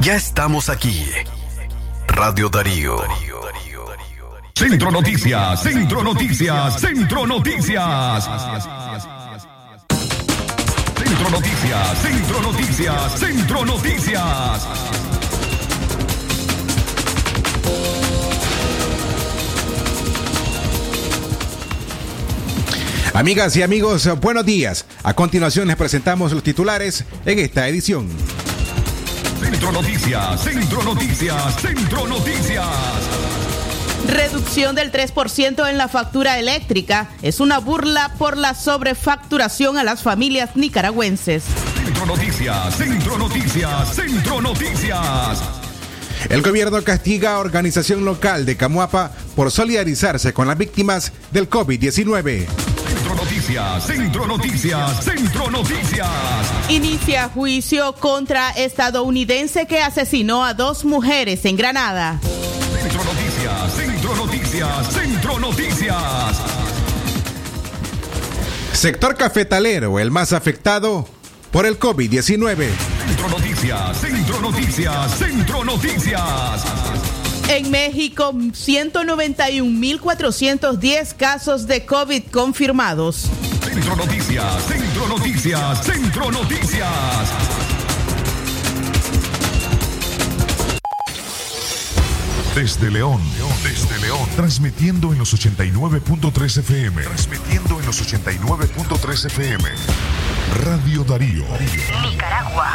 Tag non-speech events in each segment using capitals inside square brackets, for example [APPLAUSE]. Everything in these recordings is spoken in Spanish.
ya estamos aquí. Radio Darío. Centro Noticias, Centro Noticias, Centro Noticias. Centro Noticias, Centro Noticias, Centro Noticias. Amigas y amigos, buenos días. A continuación les presentamos los titulares en esta edición. Centro Noticias, Centro Noticias, Centro Noticias. Reducción del 3% en la factura eléctrica es una burla por la sobrefacturación a las familias nicaragüenses. Centro Noticias, Centro Noticias, Centro Noticias. El gobierno castiga a organización local de Camuapa por solidarizarse con las víctimas del COVID-19. Centro Noticias, Centro Noticias, Centro Noticias. Inicia juicio contra estadounidense que asesinó a dos mujeres en Granada. Centro Noticias, Centro Noticias, Centro Noticias. Sector cafetalero, el más afectado por el COVID-19. Centro Noticias, Centro Noticias, Centro Noticias. En México, 191.410 casos de COVID confirmados. Centro Noticias, Centro Noticias, Centro Noticias. Desde León, desde León, transmitiendo en los 89.3 FM, transmitiendo en los 89.3 FM. Radio Darío. Nicaragua.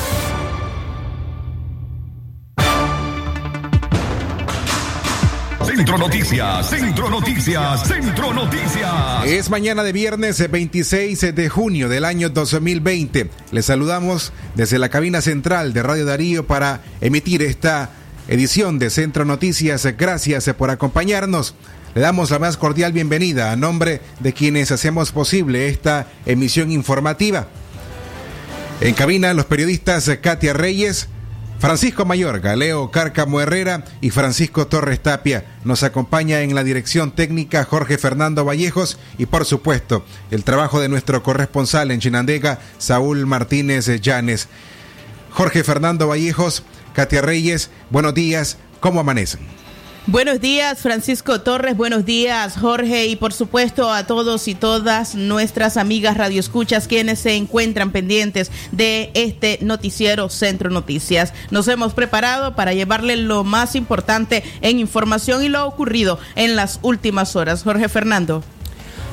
Centro Noticias, Centro Noticias, Centro Noticias. Es mañana de viernes 26 de junio del año 2020. Les saludamos desde la cabina central de Radio Darío para emitir esta edición de Centro Noticias. Gracias por acompañarnos. Le damos la más cordial bienvenida a nombre de quienes hacemos posible esta emisión informativa. En cabina los periodistas Katia Reyes, Francisco Mayor, Galeo Cárcamo Herrera y Francisco Torres Tapia. Nos acompaña en la dirección técnica Jorge Fernando Vallejos y por supuesto el trabajo de nuestro corresponsal en Chinandega, Saúl Martínez Llanes. Jorge Fernando Vallejos, Katia Reyes, buenos días, ¿cómo amanecen? Buenos días, Francisco Torres. Buenos días, Jorge. Y por supuesto a todos y todas nuestras amigas radioescuchas quienes se encuentran pendientes de este noticiero Centro Noticias. Nos hemos preparado para llevarle lo más importante en información y lo ocurrido en las últimas horas. Jorge Fernando.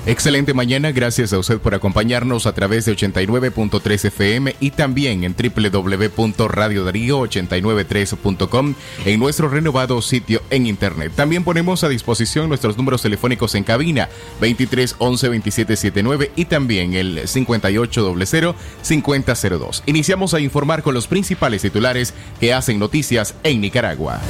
Excelente mañana, gracias a usted por acompañarnos a través de 89.3 FM y también en www.radiodarío893.com en nuestro renovado sitio en internet. También ponemos a disposición nuestros números telefónicos en cabina 23 11 27 79 y también el 5800 5002. Iniciamos a informar con los principales titulares que hacen noticias en Nicaragua.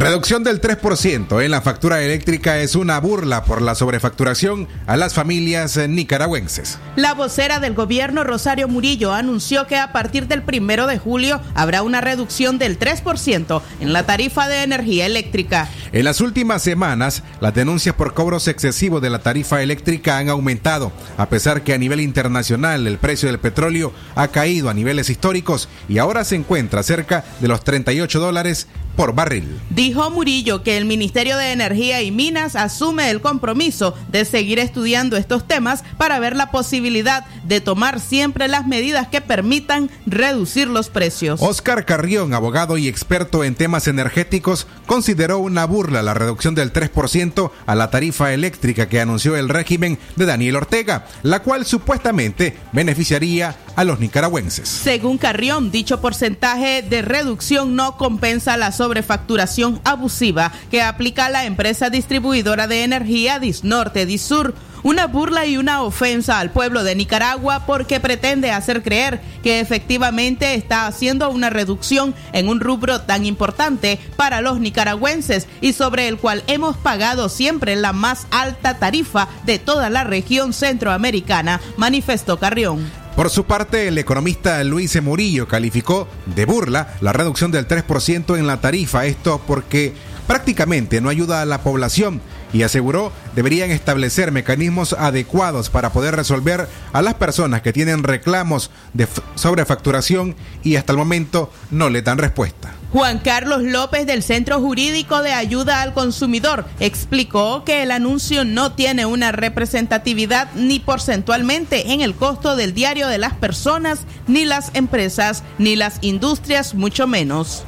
Reducción del 3% en la factura eléctrica es una burla por la sobrefacturación a las familias nicaragüenses. La vocera del gobierno, Rosario Murillo, anunció que a partir del primero de julio habrá una reducción del 3% en la tarifa de energía eléctrica. En las últimas semanas, las denuncias por cobros excesivos de la tarifa eléctrica han aumentado, a pesar que a nivel internacional el precio del petróleo ha caído a niveles históricos y ahora se encuentra cerca de los 38 dólares por barril. Dijo Murillo que el Ministerio de Energía y Minas asume el compromiso de seguir estudiando estos temas para ver la posibilidad de tomar siempre las medidas que permitan reducir los precios. Oscar Carrión, abogado y experto en temas energéticos, consideró una burla la reducción del 3% a la tarifa eléctrica que anunció el régimen de Daniel Ortega, la cual supuestamente beneficiaría a los nicaragüenses. Según Carrión, dicho porcentaje de reducción no compensa la sobrefacturación abusiva que aplica la empresa distribuidora de energía Disnorte Disur una burla y una ofensa al pueblo de Nicaragua porque pretende hacer creer que efectivamente está haciendo una reducción en un rubro tan importante para los nicaragüenses y sobre el cual hemos pagado siempre la más alta tarifa de toda la región centroamericana, manifestó Carrión. Por su parte, el economista Luis Murillo calificó de burla la reducción del 3% en la tarifa, esto porque prácticamente no ayuda a la población y aseguró deberían establecer mecanismos adecuados para poder resolver a las personas que tienen reclamos de sobrefacturación y hasta el momento no le dan respuesta. Juan Carlos López del Centro Jurídico de Ayuda al Consumidor explicó que el anuncio no tiene una representatividad ni porcentualmente en el costo del diario de las personas, ni las empresas, ni las industrias, mucho menos.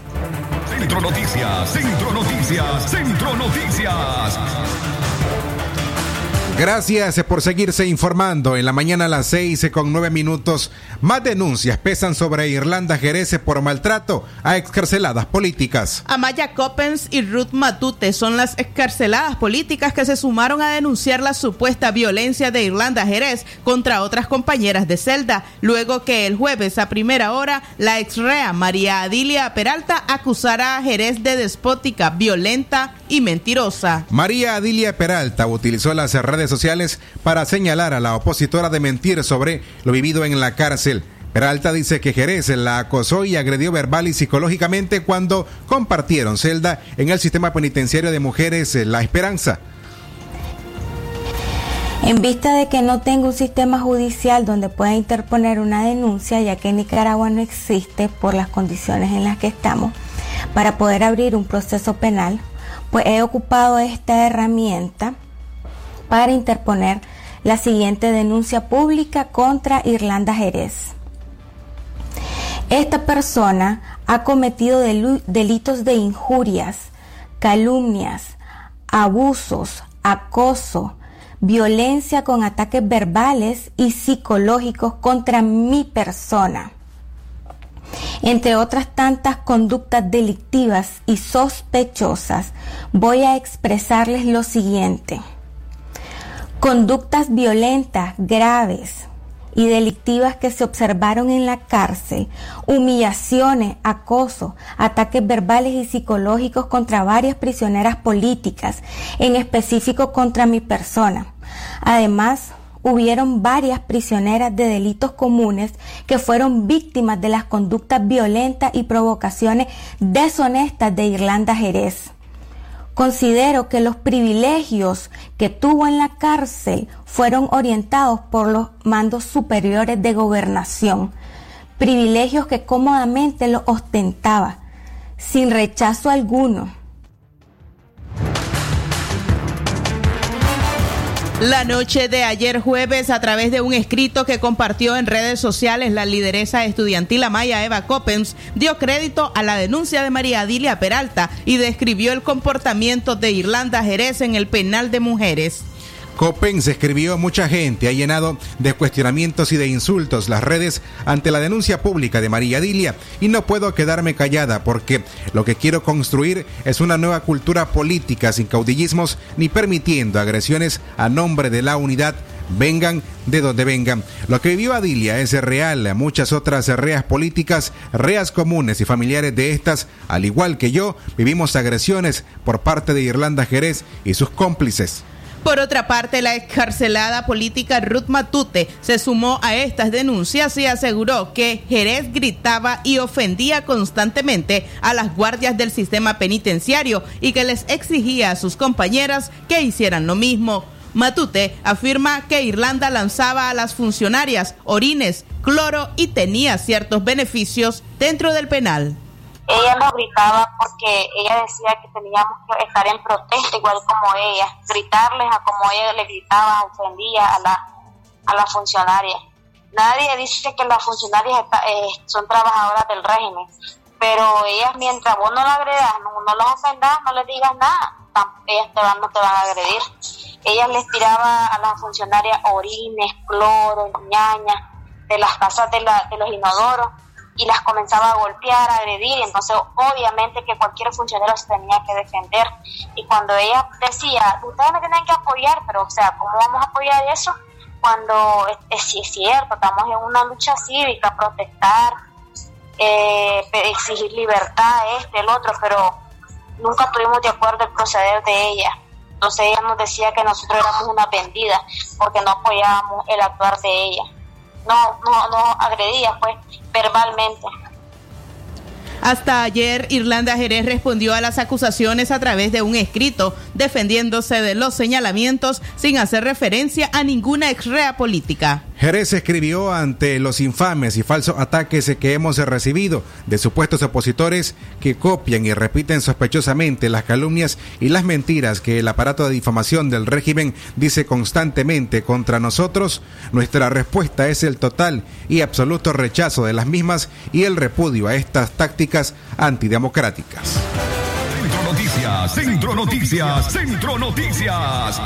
Centro Noticias, Centro Noticias, Centro Noticias. Gracias por seguirse informando. En la mañana a las 6 con 9 minutos, más denuncias pesan sobre Irlanda Jerez por maltrato a excarceladas políticas. Amaya Coppens y Ruth Matute son las excarceladas políticas que se sumaron a denunciar la supuesta violencia de Irlanda Jerez contra otras compañeras de celda, luego que el jueves a primera hora la exrea María Adilia Peralta acusara a Jerez de despótica, violenta y mentirosa. María Adilia Peralta utilizó las redes sociales para señalar a la opositora de mentir sobre lo vivido en la cárcel. Peralta dice que Jerez la acosó y agredió verbal y psicológicamente cuando compartieron celda en el sistema penitenciario de mujeres La Esperanza. En vista de que no tengo un sistema judicial donde pueda interponer una denuncia, ya que en Nicaragua no existe por las condiciones en las que estamos, para poder abrir un proceso penal, pues he ocupado esta herramienta para interponer la siguiente denuncia pública contra Irlanda Jerez. Esta persona ha cometido delitos de injurias, calumnias, abusos, acoso, violencia con ataques verbales y psicológicos contra mi persona. Entre otras tantas conductas delictivas y sospechosas, voy a expresarles lo siguiente. Conductas violentas, graves y delictivas que se observaron en la cárcel, humillaciones, acoso, ataques verbales y psicológicos contra varias prisioneras políticas, en específico contra mi persona. Además, hubieron varias prisioneras de delitos comunes que fueron víctimas de las conductas violentas y provocaciones deshonestas de Irlanda Jerez. Considero que los privilegios que tuvo en la cárcel fueron orientados por los mandos superiores de gobernación, privilegios que cómodamente los ostentaba, sin rechazo alguno La noche de ayer jueves, a través de un escrito que compartió en redes sociales, la lideresa estudiantil Amaya Eva Coppens dio crédito a la denuncia de María Adilia Peralta y describió el comportamiento de Irlanda Jerez en el penal de mujeres. Copen se escribió mucha gente, ha llenado de cuestionamientos y de insultos las redes ante la denuncia pública de María Dilia y no puedo quedarme callada porque lo que quiero construir es una nueva cultura política sin caudillismos ni permitiendo agresiones a nombre de la unidad vengan de donde vengan. Lo que vivió Adilia es real, muchas otras reas políticas, reas comunes y familiares de estas, al igual que yo, vivimos agresiones por parte de Irlanda Jerez y sus cómplices. Por otra parte, la excarcelada política Ruth Matute se sumó a estas denuncias y aseguró que Jerez gritaba y ofendía constantemente a las guardias del sistema penitenciario y que les exigía a sus compañeras que hicieran lo mismo. Matute afirma que Irlanda lanzaba a las funcionarias orines, cloro y tenía ciertos beneficios dentro del penal. Ella nos gritaba porque ella decía que teníamos que estar en protesta igual como ella, gritarles a como ella le gritaba, ofendía a la, a las funcionarias. Nadie dice que las funcionarias eh, son trabajadoras del régimen, pero ellas mientras vos no las agredas, no, no las ofendas, no les digas nada, ellas te van, no te van a agredir. Ellas les tiraba a las funcionarias orines, cloro, ñaña de las casas de, la, de los inodoros y las comenzaba a golpear, a agredir, entonces obviamente que cualquier funcionario se tenía que defender. Y cuando ella decía, ustedes me tienen que apoyar, pero o sea, ¿cómo vamos a apoyar eso? Cuando es, es cierto, estamos en una lucha cívica, protestar, eh, exigir libertad, este, el otro, pero nunca estuvimos de acuerdo el proceder de ella. Entonces ella nos decía que nosotros éramos una vendida porque no apoyábamos el actuar de ella. No, no, no agredía, pues verbalmente. Hasta ayer, Irlanda Jerez respondió a las acusaciones a través de un escrito, defendiéndose de los señalamientos sin hacer referencia a ninguna exrea política. Jerez escribió ante los infames y falsos ataques que hemos recibido de supuestos opositores que copian y repiten sospechosamente las calumnias y las mentiras que el aparato de difamación del régimen dice constantemente contra nosotros. Nuestra respuesta es el total y absoluto rechazo de las mismas y el repudio a estas tácticas antidemocráticas. Centro Noticias, Centro Noticias, Centro Noticias.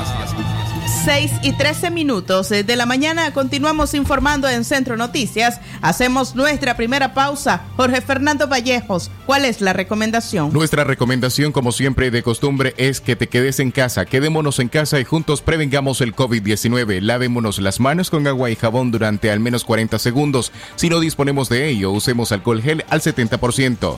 6 y 13 minutos de la mañana continuamos informando en Centro Noticias. Hacemos nuestra primera pausa. Jorge Fernando Vallejos, ¿cuál es la recomendación? Nuestra recomendación, como siempre de costumbre, es que te quedes en casa. Quedémonos en casa y juntos prevengamos el COVID-19. Lavémonos las manos con agua y jabón durante al menos 40 segundos. Si no disponemos de ello, usemos alcohol gel al 70%.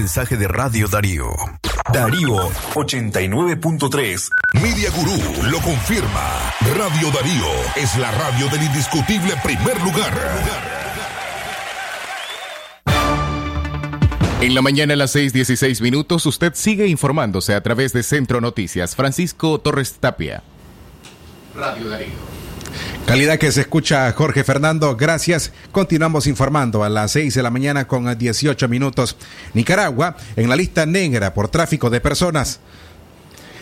Mensaje de Radio Darío. Darío 89.3. Media Gurú lo confirma. Radio Darío es la radio del indiscutible primer lugar. En la mañana a las 6:16 minutos, usted sigue informándose a través de Centro Noticias. Francisco Torres Tapia. Radio Darío. Calidad que se escucha Jorge Fernando, gracias. Continuamos informando a las 6 de la mañana con 18 minutos. Nicaragua en la lista negra por tráfico de personas.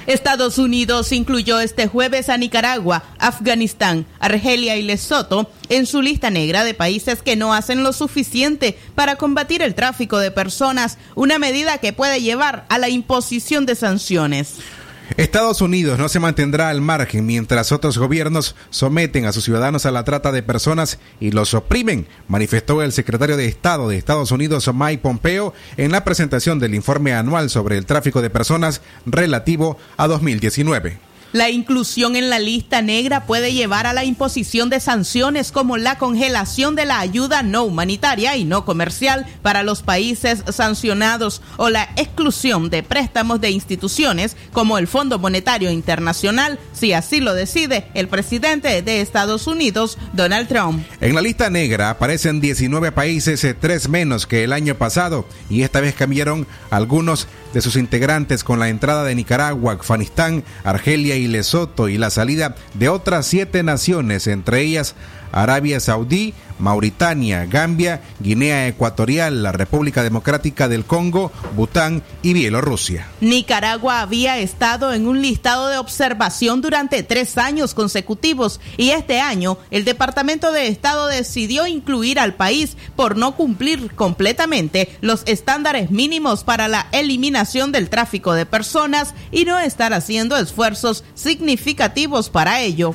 Estados Unidos incluyó este jueves a Nicaragua, Afganistán, Argelia y Lesoto en su lista negra de países que no hacen lo suficiente para combatir el tráfico de personas, una medida que puede llevar a la imposición de sanciones. Estados Unidos no se mantendrá al margen mientras otros gobiernos someten a sus ciudadanos a la trata de personas y los oprimen, manifestó el secretario de Estado de Estados Unidos Mike Pompeo en la presentación del informe anual sobre el tráfico de personas relativo a 2019. La inclusión en la lista negra puede llevar a la imposición de sanciones como la congelación de la ayuda no humanitaria y no comercial para los países sancionados o la exclusión de préstamos de instituciones como el Fondo Monetario Internacional, si así lo decide el presidente de Estados Unidos, Donald Trump. En la lista negra aparecen 19 países, eh, tres menos que el año pasado, y esta vez cambiaron algunos de sus integrantes con la entrada de Nicaragua, Afganistán, Argelia y Lesoto y la salida de otras siete naciones, entre ellas Arabia Saudí, Mauritania, Gambia, Guinea Ecuatorial, la República Democrática del Congo, Bután y Bielorrusia. Nicaragua había estado en un listado de observación durante tres años consecutivos y este año el Departamento de Estado decidió incluir al país por no cumplir completamente los estándares mínimos para la eliminación del tráfico de personas y no estar haciendo esfuerzos significativos para ello.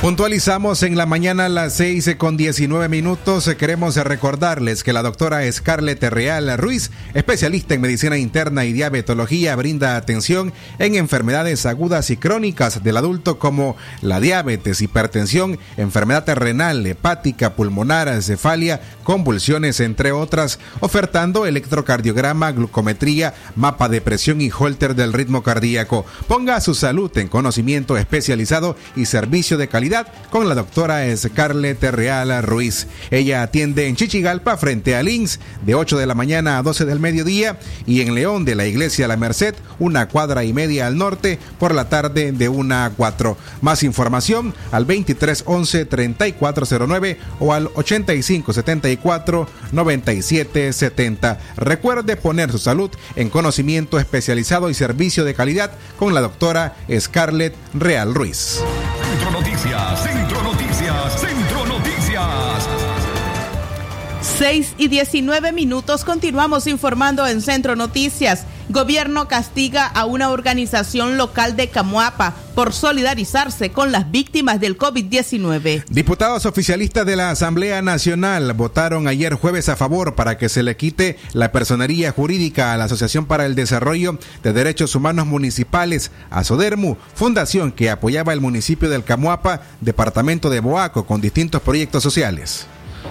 Puntualizamos en la mañana a las 6 con 19 minutos. Queremos recordarles que la doctora Scarlett Real Ruiz, especialista en medicina interna y diabetología, brinda atención en enfermedades agudas y crónicas del adulto como la diabetes, hipertensión, enfermedad renal, hepática, pulmonar, cefalia, convulsiones, entre otras, ofertando electrocardiograma, glucometría, mapa de presión y holter del ritmo cardíaco. Ponga su salud en conocimiento especializado y servicio de calidad con la doctora Scarlett Real Ruiz. Ella atiende en Chichigalpa frente a Links de 8 de la mañana a 12 del mediodía y en León de la Iglesia La Merced, una cuadra y media al norte, por la tarde de 1 a 4. Más información al 2311 3409 o al 8574 9770. Recuerde poner su salud en conocimiento especializado y servicio de calidad con la doctora Scarlett Real Ruiz. Centro Noticias, Centro Noticias, Centro Noticias. 6 y 19 minutos continuamos informando en Centro Noticias. Gobierno castiga a una organización local de Camuapa por solidarizarse con las víctimas del COVID-19. Diputados oficialistas de la Asamblea Nacional votaron ayer jueves a favor para que se le quite la personería jurídica a la Asociación para el Desarrollo de Derechos Humanos Municipales, ASODERMU, fundación que apoyaba el municipio del Camuapa, departamento de Boaco, con distintos proyectos sociales.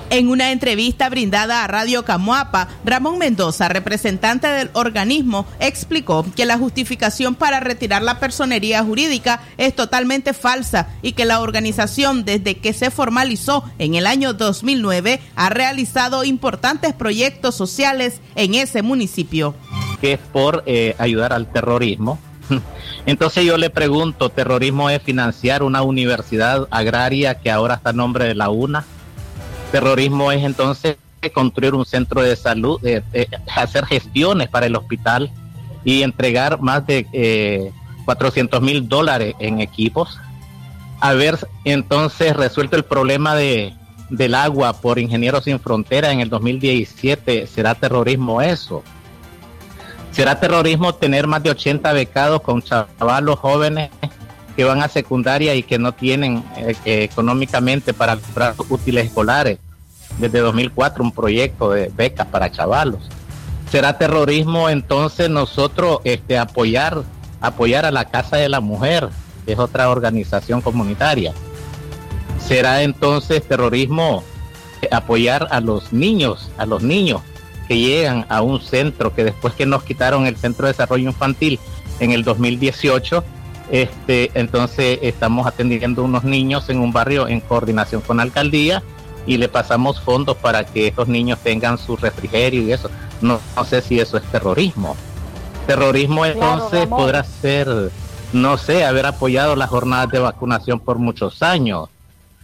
En una entrevista brindada a Radio Camuapa, Ramón Mendoza, representante del organismo, explicó que la justificación para retirar la personería jurídica es totalmente falsa y que la organización desde que se formalizó en el año 2009 ha realizado importantes proyectos sociales en ese municipio. Que es por eh, ayudar al terrorismo. [LAUGHS] Entonces yo le pregunto, ¿terrorismo es financiar una universidad agraria que ahora está a nombre de la UNA? Terrorismo es entonces construir un centro de salud, hacer gestiones para el hospital y entregar más de 400 eh, mil dólares en equipos. Haber entonces resuelto el problema de, del agua por Ingenieros Sin Frontera en el 2017, ¿será terrorismo eso? ¿Será terrorismo tener más de 80 becados con chavalos jóvenes que van a secundaria y que no tienen eh, económicamente para comprar útiles escolares. Desde 2004 un proyecto de becas para chavalos. ¿Será terrorismo entonces nosotros este, apoyar, apoyar a la Casa de la Mujer, que es otra organización comunitaria? ¿Será entonces terrorismo apoyar a los niños, a los niños que llegan a un centro que después que nos quitaron el Centro de Desarrollo Infantil en el 2018, este, entonces estamos atendiendo unos niños en un barrio en coordinación con la alcaldía y le pasamos fondos para que estos niños tengan su refrigerio y eso. No, sé si eso es terrorismo. Terrorismo entonces podrá ser, no sé, haber apoyado las jornadas de vacunación por muchos años.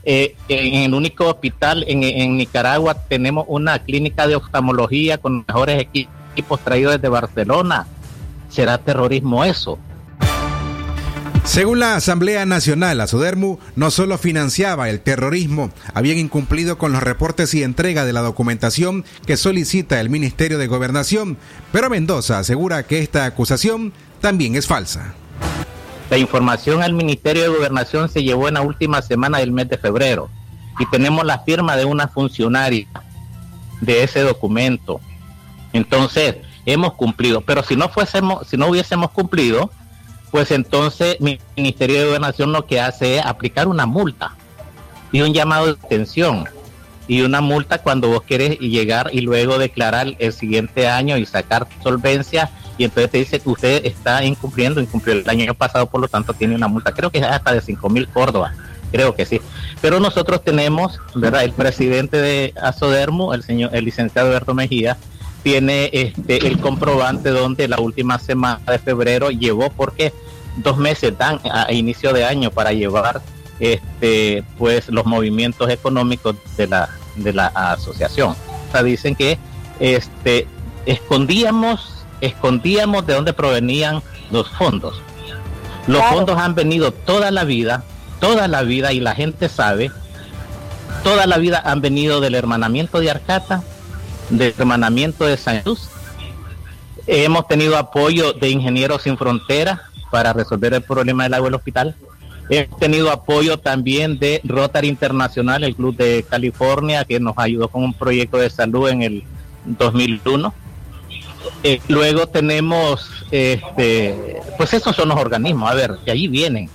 Eh, en el único hospital en, en, Nicaragua tenemos una clínica de oftalmología con mejores equipos traídos desde Barcelona. ¿Será terrorismo eso? Según la Asamblea Nacional, la Sodermu no solo financiaba el terrorismo, habían incumplido con los reportes y entrega de la documentación que solicita el Ministerio de Gobernación, pero Mendoza asegura que esta acusación también es falsa. La información al Ministerio de Gobernación se llevó en la última semana del mes de febrero y tenemos la firma de una funcionaria de ese documento. Entonces, hemos cumplido, pero si no fuésemos, si no hubiésemos cumplido, pues entonces mi Ministerio de Gobernación lo que hace es aplicar una multa y un llamado de atención y una multa cuando vos querés llegar y luego declarar el siguiente año y sacar solvencia y entonces te dice que usted está incumpliendo, incumplió el año pasado, por lo tanto tiene una multa, creo que es hasta de 5 mil Córdoba, creo que sí. Pero nosotros tenemos, ¿verdad? El presidente de Asodermo, el señor, el licenciado Alberto Mejía, tiene este, el comprobante donde la última semana de febrero llevó, porque dos meses dan a, inicio de año para llevar este pues los movimientos económicos de la de la asociación. O sea, dicen que este escondíamos escondíamos de dónde provenían los fondos. Los fondos han venido toda la vida, toda la vida y la gente sabe, toda la vida han venido del hermanamiento de Arcata de hermanamiento de San Luz. Hemos tenido apoyo de Ingenieros Sin Fronteras para resolver el problema del agua del hospital. Hemos tenido apoyo también de Rotary Internacional, el Club de California, que nos ayudó con un proyecto de salud en el 2001. Eh, luego tenemos, este, pues esos son los organismos, a ver, que allí vienen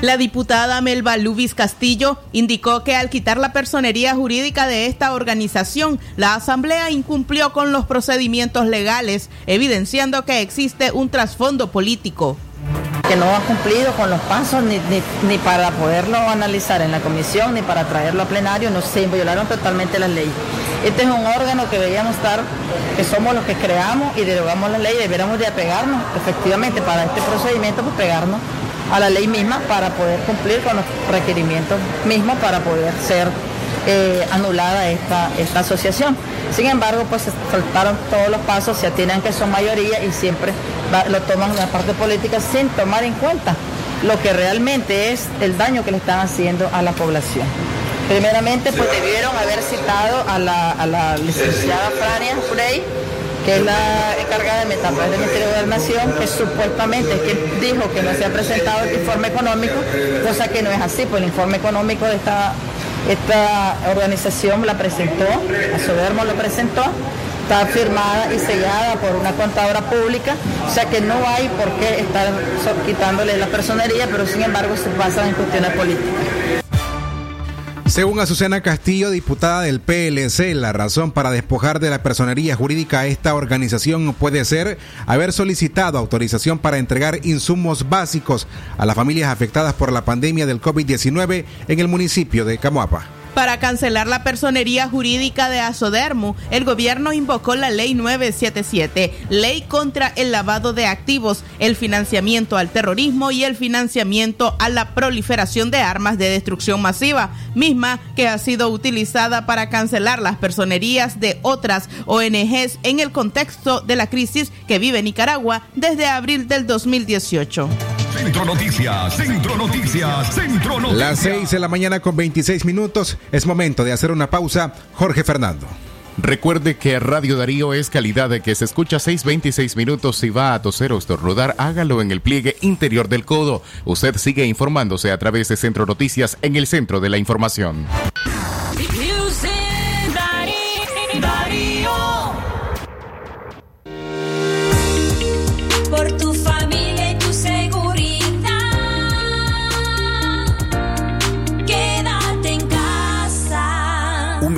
la diputada Melba Lubis Castillo indicó que al quitar la personería jurídica de esta organización, la Asamblea incumplió con los procedimientos legales, evidenciando que existe un trasfondo político que no ha cumplido con los pasos ni, ni, para poderlo analizar en la comisión ni para traerlo a plenario, no se violaron totalmente las leyes. Este es un órgano que deberíamos estar, que somos los que creamos y derogamos la ley, deberíamos de apegarnos efectivamente para este procedimiento, pues pegarnos a la ley misma para poder cumplir con los requerimientos mismos para poder ser eh, anulada esta, esta asociación. Sin embargo, pues se faltaron todos los pasos, se atienen que son mayoría y siempre lo toman en la parte política sin tomar en cuenta lo que realmente es el daño que le están haciendo a la población. Primeramente, pues debieron haber citado a la, a la licenciada Frania Frey que es la encargada de Metapaz del Ministerio de Gobernación, que supuestamente que dijo que no se ha presentado el informe económico, cosa que no es así, pues el informe económico de esta, esta organización la presentó, a Sobermo lo presentó, está firmada y sellada por una contadora pública, o sea que no hay por qué estar quitándole la personería, pero sin embargo se pasa en cuestiones políticas. Según Azucena Castillo, diputada del PLC, la razón para despojar de la personería jurídica a esta organización puede ser haber solicitado autorización para entregar insumos básicos a las familias afectadas por la pandemia del COVID-19 en el municipio de Camoapa. Para cancelar la personería jurídica de Asodermu, el gobierno invocó la Ley 977, Ley contra el lavado de activos, el financiamiento al terrorismo y el financiamiento a la proliferación de armas de destrucción masiva, misma que ha sido utilizada para cancelar las personerías de otras ONGs en el contexto de la crisis que vive Nicaragua desde abril del 2018. Centro Noticias, Centro Noticias, Centro Noticias. Las 6 de la mañana con 26 minutos. Es momento de hacer una pausa. Jorge Fernando. Recuerde que Radio Darío es calidad de que se escucha 6.26 minutos. Si va a toser o estornudar, hágalo en el pliegue interior del codo. Usted sigue informándose a través de Centro Noticias en el centro de la información.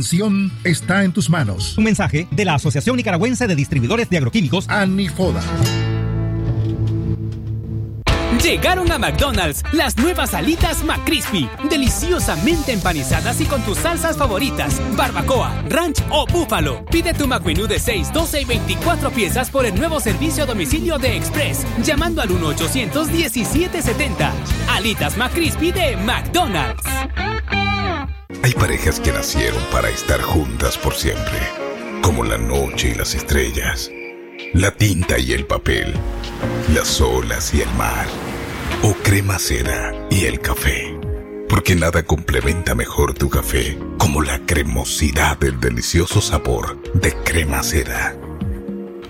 prevención está en tus manos. Un mensaje de la Asociación Nicaragüense de Distribuidores de Agroquímicos, Anifoda. Llegaron a McDonald's las nuevas alitas McCrispy, deliciosamente empanizadas y con tus salsas favoritas, barbacoa, ranch o búfalo. Pide tu McMenú de 6, 12 y 24 piezas por el nuevo servicio a domicilio de Express, llamando al 1-800-1770. Alitas McCrispy de McDonald's. Hay parejas que nacieron para estar juntas por siempre, como la noche y las estrellas, la tinta y el papel, las olas y el mar, o crema seda y el café. Porque nada complementa mejor tu café como la cremosidad del delicioso sabor de crema seda.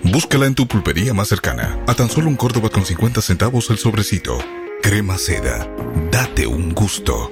Búscala en tu pulpería más cercana, a tan solo un Córdoba con 50 centavos el sobrecito. Crema seda, date un gusto.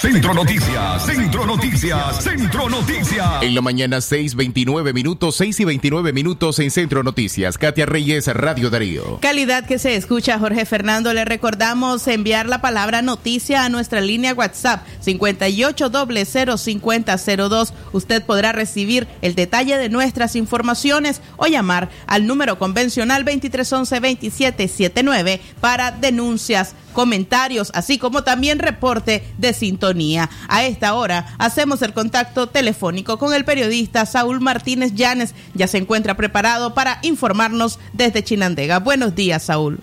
Centro Noticias, Centro Noticias, Centro Noticias. En la mañana 6.29 minutos, 6 y 29 minutos en Centro Noticias. Katia Reyes, Radio Darío. Calidad que se escucha, Jorge Fernando. Le recordamos enviar la palabra noticia a nuestra línea WhatsApp 58005002. Usted podrá recibir el detalle de nuestras informaciones o llamar al número convencional 2311-2779 para denuncias comentarios, así como también reporte de sintonía. A esta hora hacemos el contacto telefónico con el periodista Saúl Martínez Llanes. Ya se encuentra preparado para informarnos desde Chinandega. Buenos días, Saúl.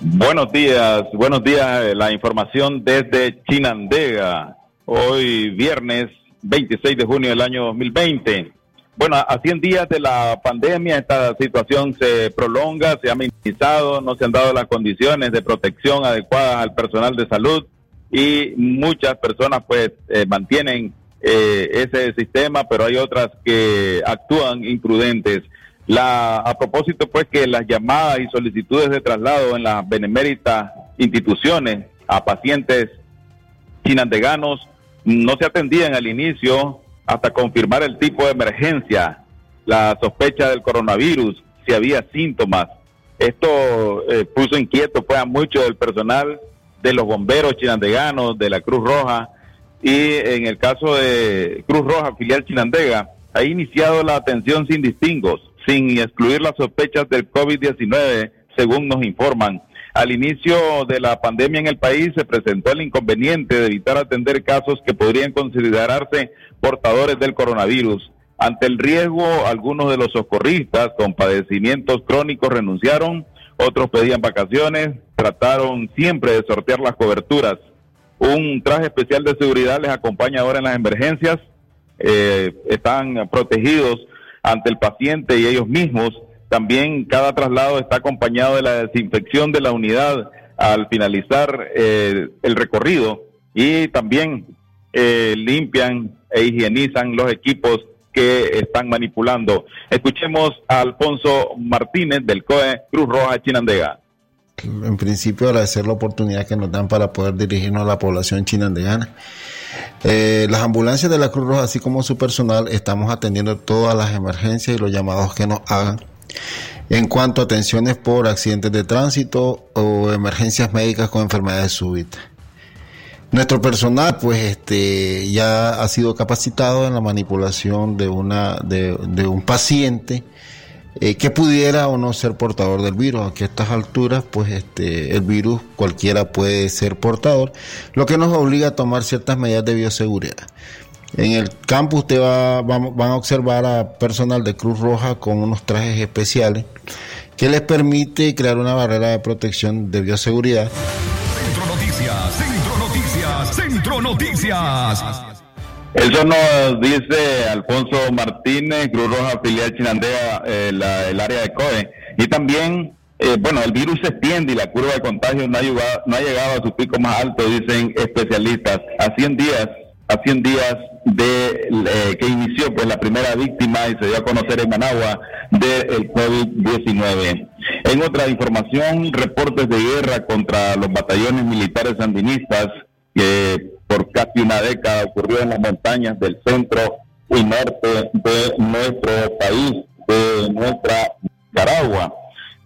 Buenos días, buenos días. La información desde Chinandega. Hoy viernes 26 de junio del año 2020. Bueno, a 100 días de la pandemia esta situación se prolonga, se ha minimizado, no se han dado las condiciones de protección adecuadas al personal de salud y muchas personas pues eh, mantienen eh, ese sistema, pero hay otras que actúan imprudentes. La, a propósito pues que las llamadas y solicitudes de traslado en las beneméritas instituciones a pacientes chinandeganos no se atendían al inicio hasta confirmar el tipo de emergencia, la sospecha del coronavirus, si había síntomas. Esto eh, puso inquieto pues, a mucho del personal de los bomberos chinandeganos, de la Cruz Roja, y en el caso de Cruz Roja, filial Chinandega, ha iniciado la atención sin distingos, sin excluir las sospechas del COVID-19, según nos informan. Al inicio de la pandemia en el país se presentó el inconveniente de evitar atender casos que podrían considerarse portadores del coronavirus. Ante el riesgo, algunos de los socorristas con padecimientos crónicos renunciaron, otros pedían vacaciones, trataron siempre de sortear las coberturas. Un traje especial de seguridad les acompaña ahora en las emergencias. Eh, están protegidos ante el paciente y ellos mismos también cada traslado está acompañado de la desinfección de la unidad al finalizar eh, el recorrido y también eh, limpian e higienizan los equipos que están manipulando. Escuchemos a Alfonso Martínez del COE Cruz Roja Chinandega. En principio agradecer la oportunidad que nos dan para poder dirigirnos a la población chinandegana Eh, las ambulancias de la Cruz Roja, así como su personal, estamos atendiendo todas las emergencias y los llamados que nos hagan en cuanto a atenciones por accidentes de tránsito o emergencias médicas con enfermedades súbitas. Nuestro personal, pues, este, ya ha sido capacitado en la manipulación de una, de, de un paciente eh, que pudiera o no ser portador del virus. Aquí a estas alturas, pues, este, el virus cualquiera puede ser portador, lo que nos obliga a tomar ciertas medidas de bioseguridad. En el campo usted va, van, a observar a personal de Cruz Roja con unos trajes especiales que les permite crear una barrera de protección de bioseguridad. Centro Noticias, Noticias. Eso nos dice Alfonso Martínez, Cruz Roja, filial Chinandea, eh, el área de COE. Y también, eh, bueno, el virus se extiende y la curva de contagio no ha, llegado, no ha llegado a su pico más alto, dicen especialistas. A 100 días, a 100 días de eh, que inició pues la primera víctima y se dio a conocer en Managua del COVID-19. En otra información, reportes de guerra contra los batallones militares sandinistas que por casi una década ocurrió en las montañas del centro y norte de nuestro país, de nuestra Nicaragua.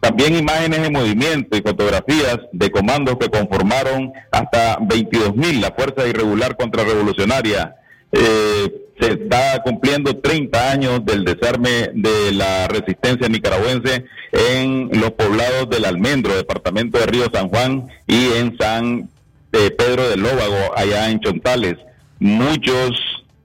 También imágenes de movimiento y fotografías de comandos que conformaron hasta 22 mil la Fuerza Irregular Contrarrevolucionaria. Eh, se está cumpliendo 30 años del desarme de la resistencia nicaragüense en los poblados del Almendro, departamento de Río San Juan y en San eh, Pedro del Lóvago, allá en Chontales. Muchos,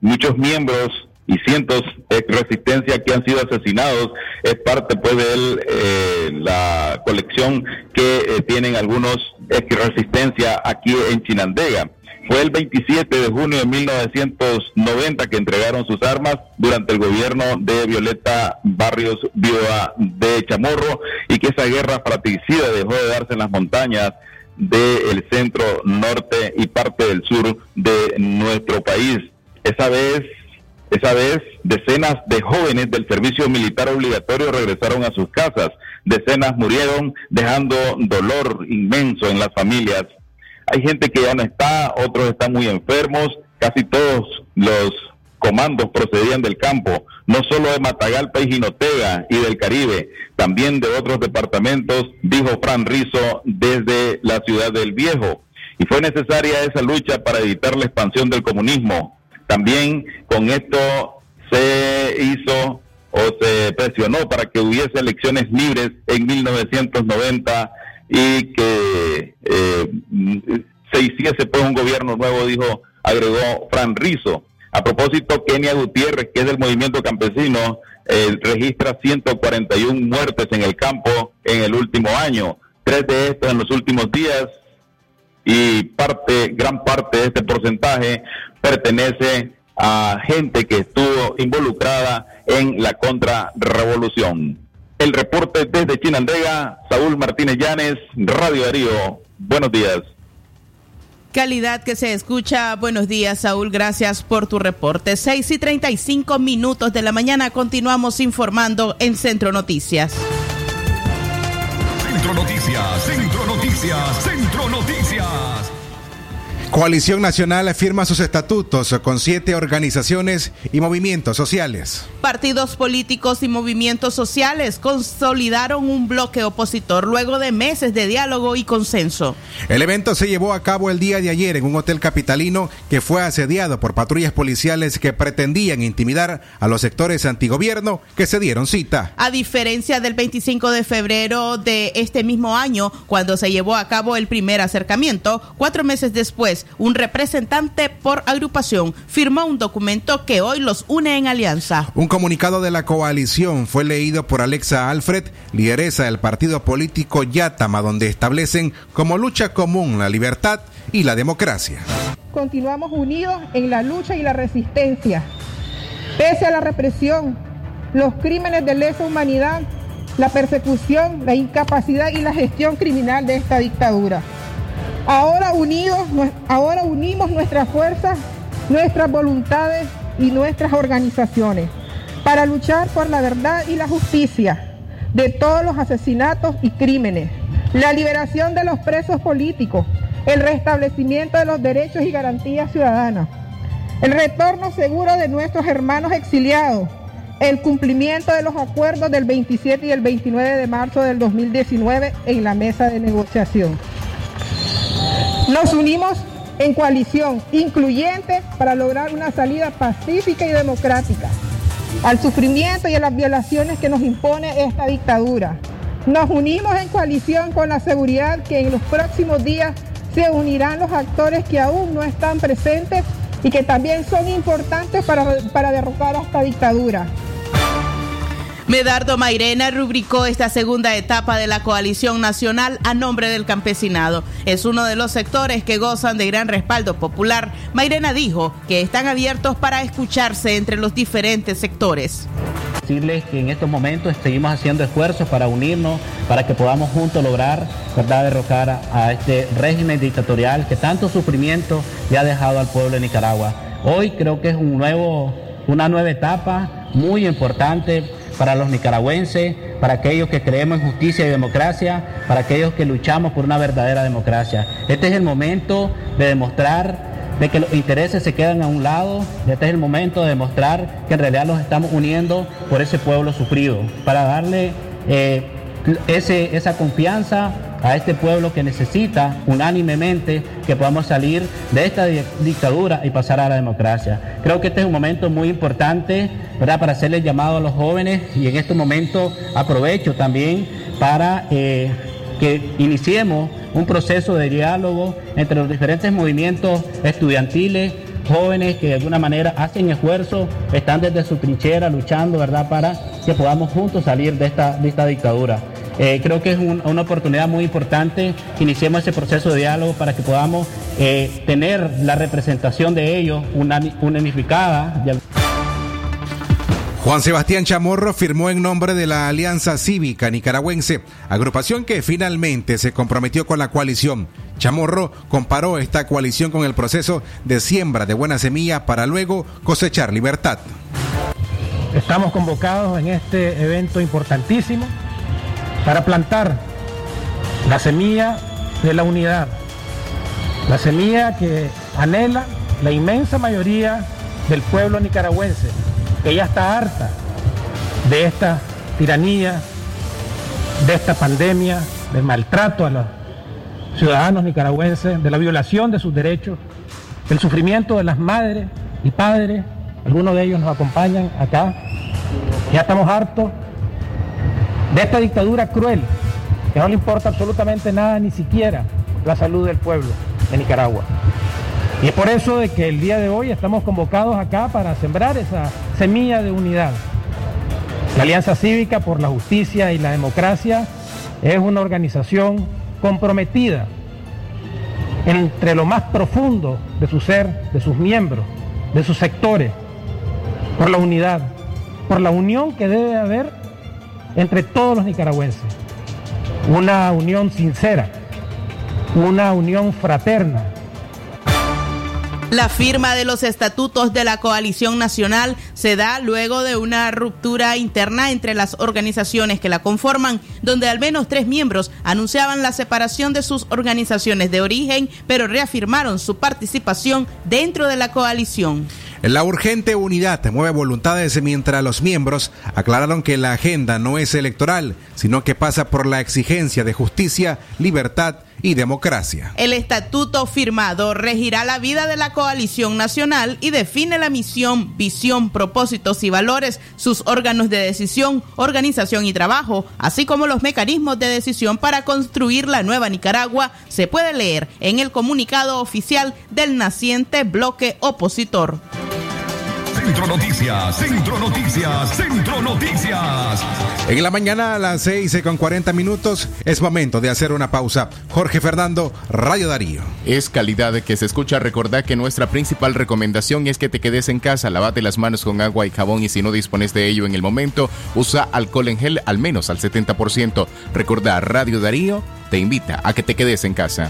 muchos miembros y cientos de resistencia que han sido asesinados es parte pues de el, eh, la colección que eh, tienen algunos ex resistencia aquí en Chinandega. Fue el 27 de junio de 1990 que entregaron sus armas durante el gobierno de Violeta Barrios Viva de Chamorro y que esa guerra fratricida dejó de darse en las montañas del centro norte y parte del sur de nuestro país. Esa vez, esa vez, decenas de jóvenes del servicio militar obligatorio regresaron a sus casas. Decenas murieron dejando dolor inmenso en las familias. Hay gente que ya no está, otros están muy enfermos, casi todos los comandos procedían del campo, no solo de Matagalpa y Jinotega y del Caribe, también de otros departamentos, dijo Fran Rizo desde la ciudad del Viejo. Y fue necesaria esa lucha para evitar la expansión del comunismo. También con esto se hizo o se presionó para que hubiese elecciones libres en 1990 y que eh, se hiciese pues un gobierno nuevo, dijo, agregó Fran Rizo. A propósito, Kenia Gutiérrez, que es del movimiento campesino, eh, registra 141 muertes en el campo en el último año, tres de estos en los últimos días y parte, gran parte de este porcentaje pertenece a gente que estuvo involucrada en la contrarrevolución. El reporte desde Chinandega, Saúl Martínez Llanes, Radio Darío. Buenos días. Calidad que se escucha. Buenos días, Saúl. Gracias por tu reporte. 6 y 35 minutos de la mañana. Continuamos informando en Centro Noticias. Centro Noticias, Centro Noticias, Centro Noticias. Coalición Nacional firma sus estatutos con siete organizaciones y movimientos sociales. Partidos políticos y movimientos sociales consolidaron un bloque opositor luego de meses de diálogo y consenso. El evento se llevó a cabo el día de ayer en un hotel capitalino que fue asediado por patrullas policiales que pretendían intimidar a los sectores antigobierno que se dieron cita. A diferencia del 25 de febrero de este mismo año, cuando se llevó a cabo el primer acercamiento, cuatro meses después, un representante por agrupación firmó un documento que hoy los une en alianza. Un comunicado de la coalición fue leído por Alexa Alfred, lideresa del partido político Yatama, donde establecen como lucha común la libertad y la democracia. Continuamos unidos en la lucha y la resistencia. Pese a la represión, los crímenes de lesa humanidad, la persecución, la incapacidad y la gestión criminal de esta dictadura. Ahora unidos, ahora unimos nuestras fuerzas, nuestras voluntades y nuestras organizaciones para luchar por la verdad y la justicia de todos los asesinatos y crímenes, la liberación de los presos políticos, el restablecimiento de los derechos y garantías ciudadanas, el retorno seguro de nuestros hermanos exiliados, el cumplimiento de los acuerdos del 27 y el 29 de marzo del 2019 en la mesa de negociación. Nos unimos en coalición incluyente para lograr una salida pacífica y democrática al sufrimiento y a las violaciones que nos impone esta dictadura. Nos unimos en coalición con la seguridad que en los próximos días se unirán los actores que aún no están presentes y que también son importantes para, para derrocar a esta dictadura. Medardo Mairena rubricó esta segunda etapa de la coalición nacional a nombre del campesinado. Es uno de los sectores que gozan de gran respaldo popular. Mairena dijo que están abiertos para escucharse entre los diferentes sectores. Decirles que en estos momentos seguimos haciendo esfuerzos para unirnos, para que podamos juntos lograr ¿verdad? derrocar a, este régimen dictatorial que tanto sufrimiento le ha dejado al pueblo de Nicaragua. Hoy creo que es un nuevo, una nueva etapa muy importante para los nicaragüenses, para aquellos que creemos en justicia y democracia, para aquellos que luchamos por una verdadera democracia. Este es el momento de demostrar de que los intereses se quedan a un lado, este es el momento de demostrar que en realidad los estamos uniendo por ese pueblo sufrido, para darle eh, ese, esa confianza a este pueblo que necesita unánimemente que podamos salir de esta dictadura y pasar a la democracia. Creo que este es un momento muy importante ¿verdad? para hacerle llamado a los jóvenes y en este momento aprovecho también para eh, que iniciemos un proceso de diálogo entre los diferentes movimientos estudiantiles, jóvenes que de alguna manera hacen esfuerzo, están desde su trinchera luchando, ¿verdad?, para que podamos juntos salir de esta, de esta dictadura. Eh, creo que es un, una oportunidad muy importante que iniciemos ese proceso de diálogo para que podamos eh, tener la representación de ellos unificada. Juan Sebastián Chamorro firmó en nombre de la Alianza Cívica Nicaragüense, agrupación que finalmente se comprometió con la coalición. Chamorro comparó esta coalición con el proceso de siembra de buena semilla para luego cosechar libertad. Estamos convocados en este evento importantísimo para plantar la semilla de la unidad, la semilla que anhela la inmensa mayoría del pueblo nicaragüense, que ya está harta de esta tiranía, de esta pandemia, del maltrato a los ciudadanos nicaragüenses, de la violación de sus derechos, del sufrimiento de las madres y padres, algunos de ellos nos acompañan acá, ya estamos hartos de esta dictadura cruel, que no le importa absolutamente nada, ni siquiera la salud del pueblo de Nicaragua. Y es por eso de que el día de hoy estamos convocados acá para sembrar esa semilla de unidad. La Alianza Cívica por la Justicia y la Democracia es una organización comprometida entre lo más profundo de su ser, de sus miembros, de sus sectores, por la unidad, por la unión que debe haber entre todos los nicaragüenses. Una unión sincera, una unión fraterna. La firma de los estatutos de la coalición nacional se da luego de una ruptura interna entre las organizaciones que la conforman, donde al menos tres miembros anunciaban la separación de sus organizaciones de origen, pero reafirmaron su participación dentro de la coalición. La urgente unidad mueve voluntades mientras los miembros aclararon que la agenda no es electoral, sino que pasa por la exigencia de justicia, libertad y democracia. El estatuto firmado regirá la vida de la coalición nacional y define la misión, visión, propósitos y valores, sus órganos de decisión, organización y trabajo, así como los mecanismos de decisión para construir la nueva Nicaragua, se puede leer en el comunicado oficial del naciente bloque opositor. Centro Noticias, Centro Noticias, Centro Noticias. En la mañana a las 6 con 40 minutos es momento de hacer una pausa. Jorge Fernando, Radio Darío. Es calidad que se escucha. Recordad que nuestra principal recomendación es que te quedes en casa, lavate las manos con agua y jabón y si no dispones de ello en el momento, usa alcohol en gel al menos al 70%. Recordad, Radio Darío te invita a que te quedes en casa.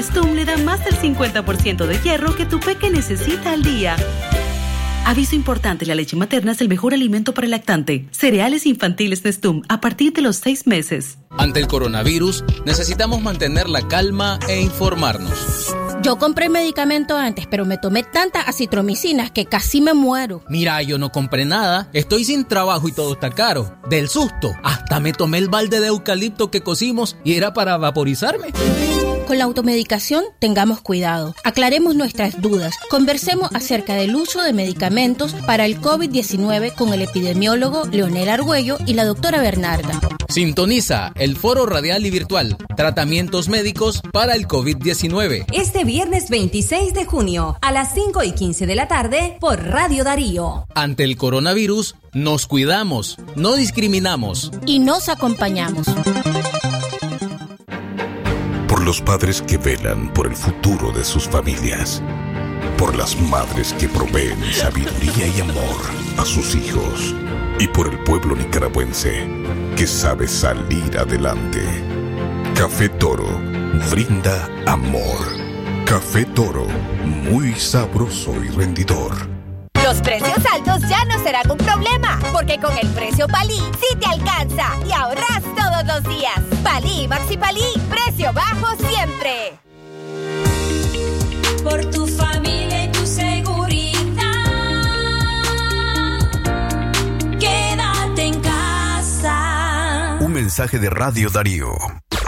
Nestum le da más del 50% de hierro que tu peque necesita al día. Aviso importante, la leche materna es el mejor alimento para el lactante. Cereales infantiles Nestum a partir de los seis meses. Ante el coronavirus, necesitamos mantener la calma e informarnos. Yo compré medicamento antes, pero me tomé tantas acitromicinas que casi me muero. Mira, yo no compré nada, estoy sin trabajo y todo está caro. Del susto, hasta me tomé el balde de eucalipto que cocimos y era para vaporizarme. Con la automedicación tengamos cuidado, aclaremos nuestras dudas, conversemos acerca del uso de medicamentos para el COVID-19 con el epidemiólogo Leonel Argüello y la doctora Bernarda. Sintoniza el foro radial y virtual Tratamientos médicos para el COVID-19. Este viernes 26 de junio a las 5 y 15 de la tarde por Radio Darío. Ante el coronavirus, nos cuidamos, no discriminamos. Y nos acompañamos. Los padres que velan por el futuro de sus familias. Por las madres que proveen sabiduría y amor a sus hijos. Y por el pueblo nicaragüense que sabe salir adelante. Café Toro brinda amor. Café Toro, muy sabroso y rendidor. Los precios altos ya no serán un problema, porque con el precio Palí sí te alcanza y ahorras todos los días. Palí Maxi Palí, precio bajo siempre. Por tu familia y tu seguridad. Quédate en casa. Un mensaje de Radio Darío.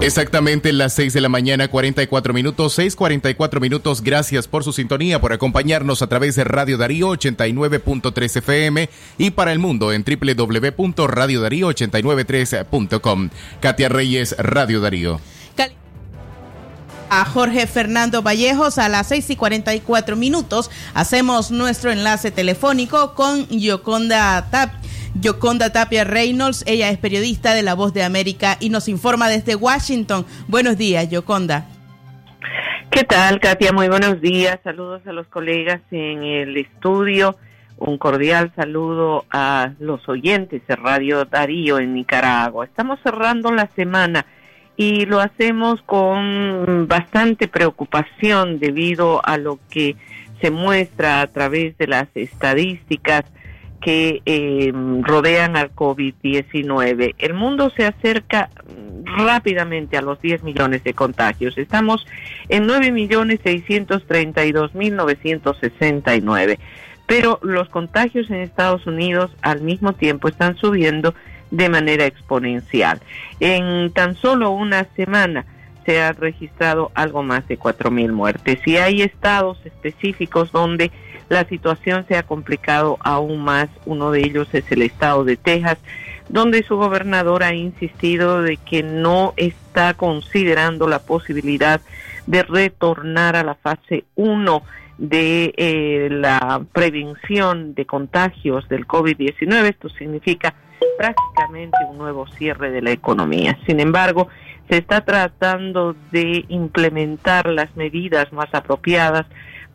Exactamente las 6 de la mañana, 44 minutos, 6:44 minutos. Gracias por su sintonía, por acompañarnos a través de Radio Darío 89.3 FM y para el mundo en www.radiodarío893.com. Katia Reyes, Radio Darío. a Jorge Fernando Vallejos a las 6 y 44 minutos. Hacemos nuestro enlace telefónico con Yoconda Tap. Yoconda Tapia Reynolds, ella es periodista de La Voz de América y nos informa desde Washington. Buenos días, Yoconda. ¿Qué tal, Katia? Muy buenos días. Saludos a los colegas en el estudio. Un cordial saludo a los oyentes de Radio Darío en Nicaragua. Estamos cerrando la semana y lo hacemos con bastante preocupación debido a lo que se muestra a través de las estadísticas que eh, rodean al COVID-19. El mundo se acerca rápidamente a los 10 millones de contagios. Estamos en 9.632.969. Pero los contagios en Estados Unidos al mismo tiempo están subiendo de manera exponencial. En tan solo una semana se ha registrado algo más de 4.000 muertes y hay estados específicos donde la situación se ha complicado aún más. Uno de ellos es el estado de Texas, donde su gobernador ha insistido de que no está considerando la posibilidad de retornar a la fase 1 de eh, la prevención de contagios del COVID-19. Esto significa prácticamente un nuevo cierre de la economía. Sin embargo, se está tratando de implementar las medidas más apropiadas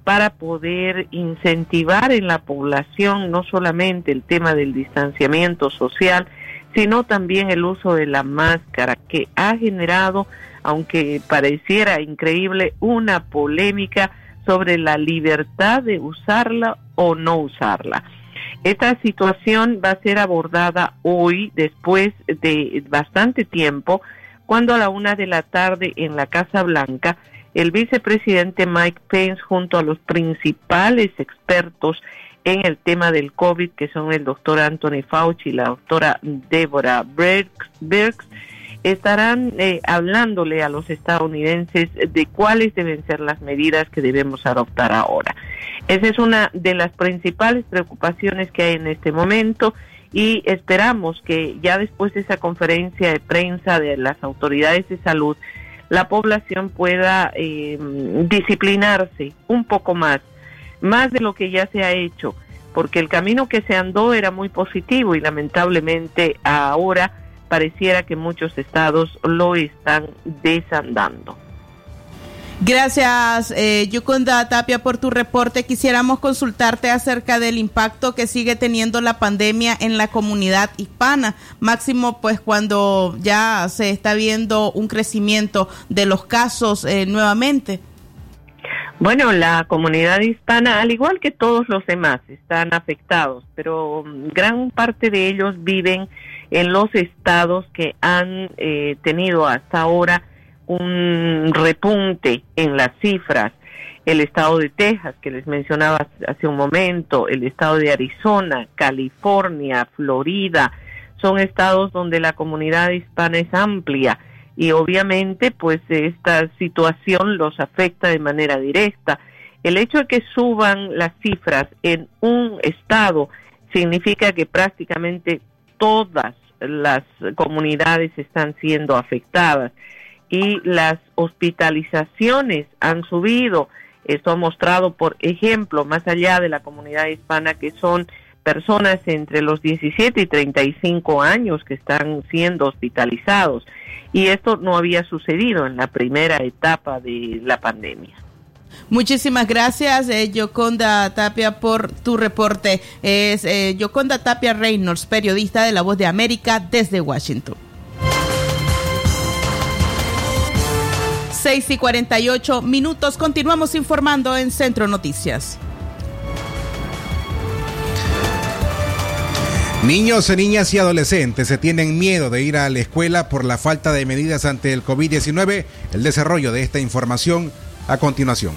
para poder incentivar en la población no solamente el tema del distanciamiento social, sino también el uso de la máscara que ha generado, aunque pareciera increíble, una polémica sobre la libertad de usarla o no usarla. Esta situación va a ser abordada hoy, después de bastante tiempo, cuando a la una de la tarde en la Casa Blanca el vicepresidente Mike Pence junto a los principales expertos en el tema del COVID, que son el doctor Anthony Fauci y la doctora Deborah Birx, estarán eh, hablándole a los estadounidenses de cuáles deben ser las medidas que debemos adoptar ahora. Esa es una de las principales preocupaciones que hay en este momento y esperamos que ya después de esa conferencia de prensa de las autoridades de salud, la población pueda eh, disciplinarse un poco más, más de lo que ya se ha hecho, porque el camino que se andó era muy positivo y lamentablemente ahora pareciera que muchos estados lo están desandando. Gracias, eh, Tapia, por tu reporte. Quisiéramos consultarte acerca del impacto que sigue teniendo la pandemia en la comunidad hispana, máximo pues cuando ya se está viendo un crecimiento de los casos eh, nuevamente. Bueno, la comunidad hispana, al igual que todos los demás, están afectados, pero mm, gran parte de ellos viven en los estados que han eh, tenido hasta ahora un repunte en las cifras. El estado de Texas, que les mencionaba hace un momento, el estado de Arizona, California, Florida, son estados donde la comunidad hispana es amplia y obviamente pues esta situación los afecta de manera directa. El hecho de que suban las cifras en un estado significa que prácticamente todas las comunidades están siendo afectadas y las hospitalizaciones han subido. Esto ha mostrado, por ejemplo, más allá de la comunidad hispana, que son personas entre los 17 y 35 años que están siendo hospitalizados. Y esto no había sucedido en la primera etapa de la pandemia. Muchísimas gracias, eh, Yoconda Tapia, por tu reporte. Es eh, Yoconda Tapia Reynolds, periodista de La Voz de América desde Washington. 6 y 48 minutos. Continuamos informando en Centro Noticias. Niños, niñas y adolescentes se tienen miedo de ir a la escuela por la falta de medidas ante el COVID-19. El desarrollo de esta información a continuación.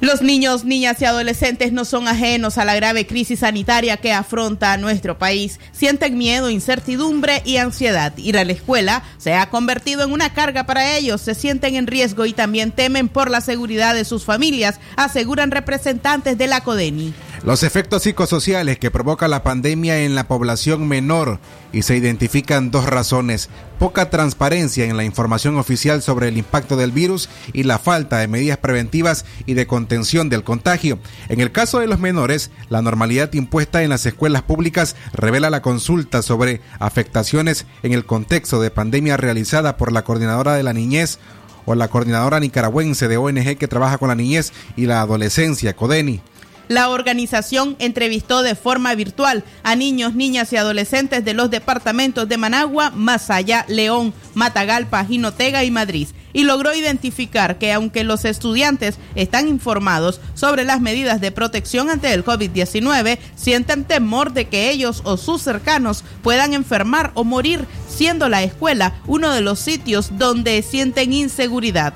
Los niños, niñas y adolescentes no son ajenos a la grave crisis sanitaria que afronta nuestro país. Sienten miedo, incertidumbre y ansiedad. Ir a la escuela se ha convertido en una carga para ellos. Se sienten en riesgo y también temen por la seguridad de sus familias, aseguran representantes de la CODENI. Los efectos psicosociales que provoca la pandemia en la población menor y se identifican dos razones, poca transparencia en la información oficial sobre el impacto del virus y la falta de medidas preventivas y de contención del contagio. En el caso de los menores, la normalidad impuesta en las escuelas públicas revela la consulta sobre afectaciones en el contexto de pandemia realizada por la coordinadora de la niñez o la coordinadora nicaragüense de ONG que trabaja con la niñez y la adolescencia, CODENI. La organización entrevistó de forma virtual a niños, niñas y adolescentes de los departamentos de Managua, Masaya, León, Matagalpa, Jinotega y Madrid y logró identificar que aunque los estudiantes están informados sobre las medidas de protección ante el COVID-19, sienten temor de que ellos o sus cercanos puedan enfermar o morir, siendo la escuela uno de los sitios donde sienten inseguridad.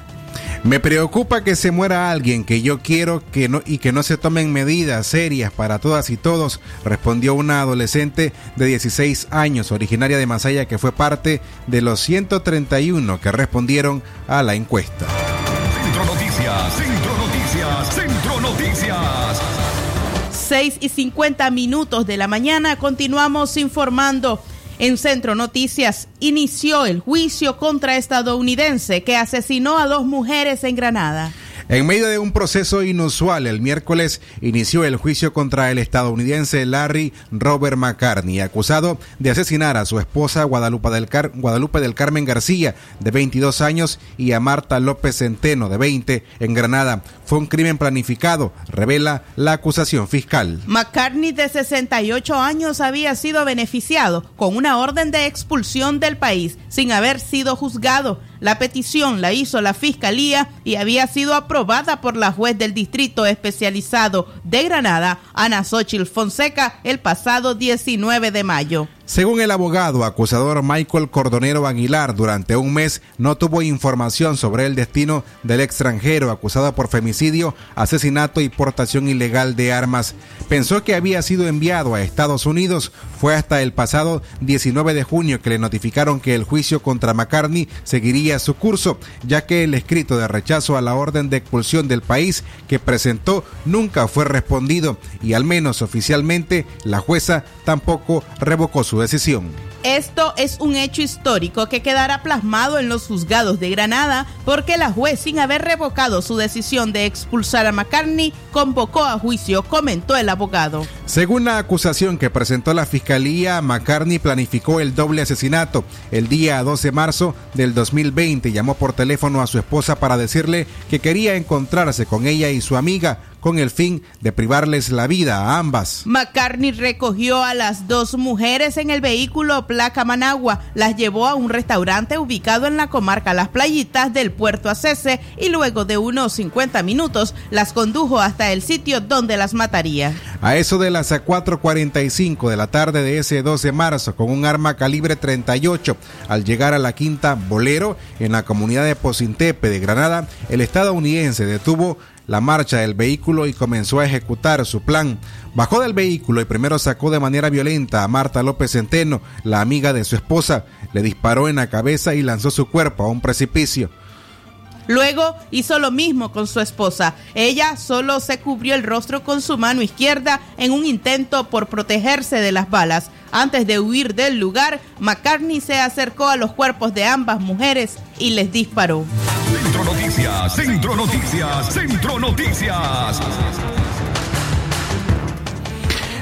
Me preocupa que se muera alguien que yo quiero que no y que no se tomen medidas serias para todas y todos, respondió una adolescente de 16 años, originaria de Masaya, que fue parte de los 131 que respondieron a la encuesta. Centro Noticias, Centro Noticias, Centro Noticias. 6 y 50 minutos de la mañana continuamos informando. En Centro Noticias inició el juicio contra estadounidense que asesinó a dos mujeres en Granada. En medio de un proceso inusual, el miércoles inició el juicio contra el estadounidense Larry Robert McCartney, acusado de asesinar a su esposa Guadalupe del, Guadalupe del Carmen García, de 22 años, y a Marta López Centeno, de 20, en Granada. Fue un crimen planificado, revela la acusación fiscal. McCartney, de 68 años, había sido beneficiado con una orden de expulsión del país sin haber sido juzgado. La petición la hizo la Fiscalía y había sido aprobada por la juez del Distrito Especializado de Granada, Ana Xochil Fonseca, el pasado 19 de mayo. Según el abogado acusador Michael Cordonero Aguilar, durante un mes no tuvo información sobre el destino del extranjero acusado por femicidio, asesinato y portación ilegal de armas. Pensó que había sido enviado a Estados Unidos. Fue hasta el pasado 19 de junio que le notificaron que el juicio contra McCartney seguiría su curso, ya que el escrito de rechazo a la orden de expulsión del país que presentó nunca fue respondido y al menos oficialmente la jueza tampoco revocó su decisión. Esto es un hecho histórico que quedará plasmado en los juzgados de Granada porque la juez, sin haber revocado su decisión de expulsar a McCartney, convocó a juicio, comentó el abogado. Según la acusación que presentó la fiscalía, McCartney planificó el doble asesinato. El día 12 de marzo del 2020 llamó por teléfono a su esposa para decirle que quería encontrarse con ella y su amiga con el fin de privarles la vida a ambas. McCartney recogió a las dos mujeres en el vehículo Placa Managua, las llevó a un restaurante ubicado en la comarca Las Playitas del puerto Acese y luego de unos 50 minutos las condujo hasta el sitio donde las mataría. A eso de las 4.45 de la tarde de ese 12 de marzo, con un arma calibre 38, al llegar a la quinta Bolero, en la comunidad de Pocintepe de Granada, el estadounidense detuvo la marcha del vehículo y comenzó a ejecutar su plan. Bajó del vehículo y primero sacó de manera violenta a Marta López Centeno, la amiga de su esposa, le disparó en la cabeza y lanzó su cuerpo a un precipicio. Luego hizo lo mismo con su esposa. Ella solo se cubrió el rostro con su mano izquierda en un intento por protegerse de las balas. Antes de huir del lugar, McCartney se acercó a los cuerpos de ambas mujeres y les disparó. Centro Noticias, Centro Noticias, Centro Noticias.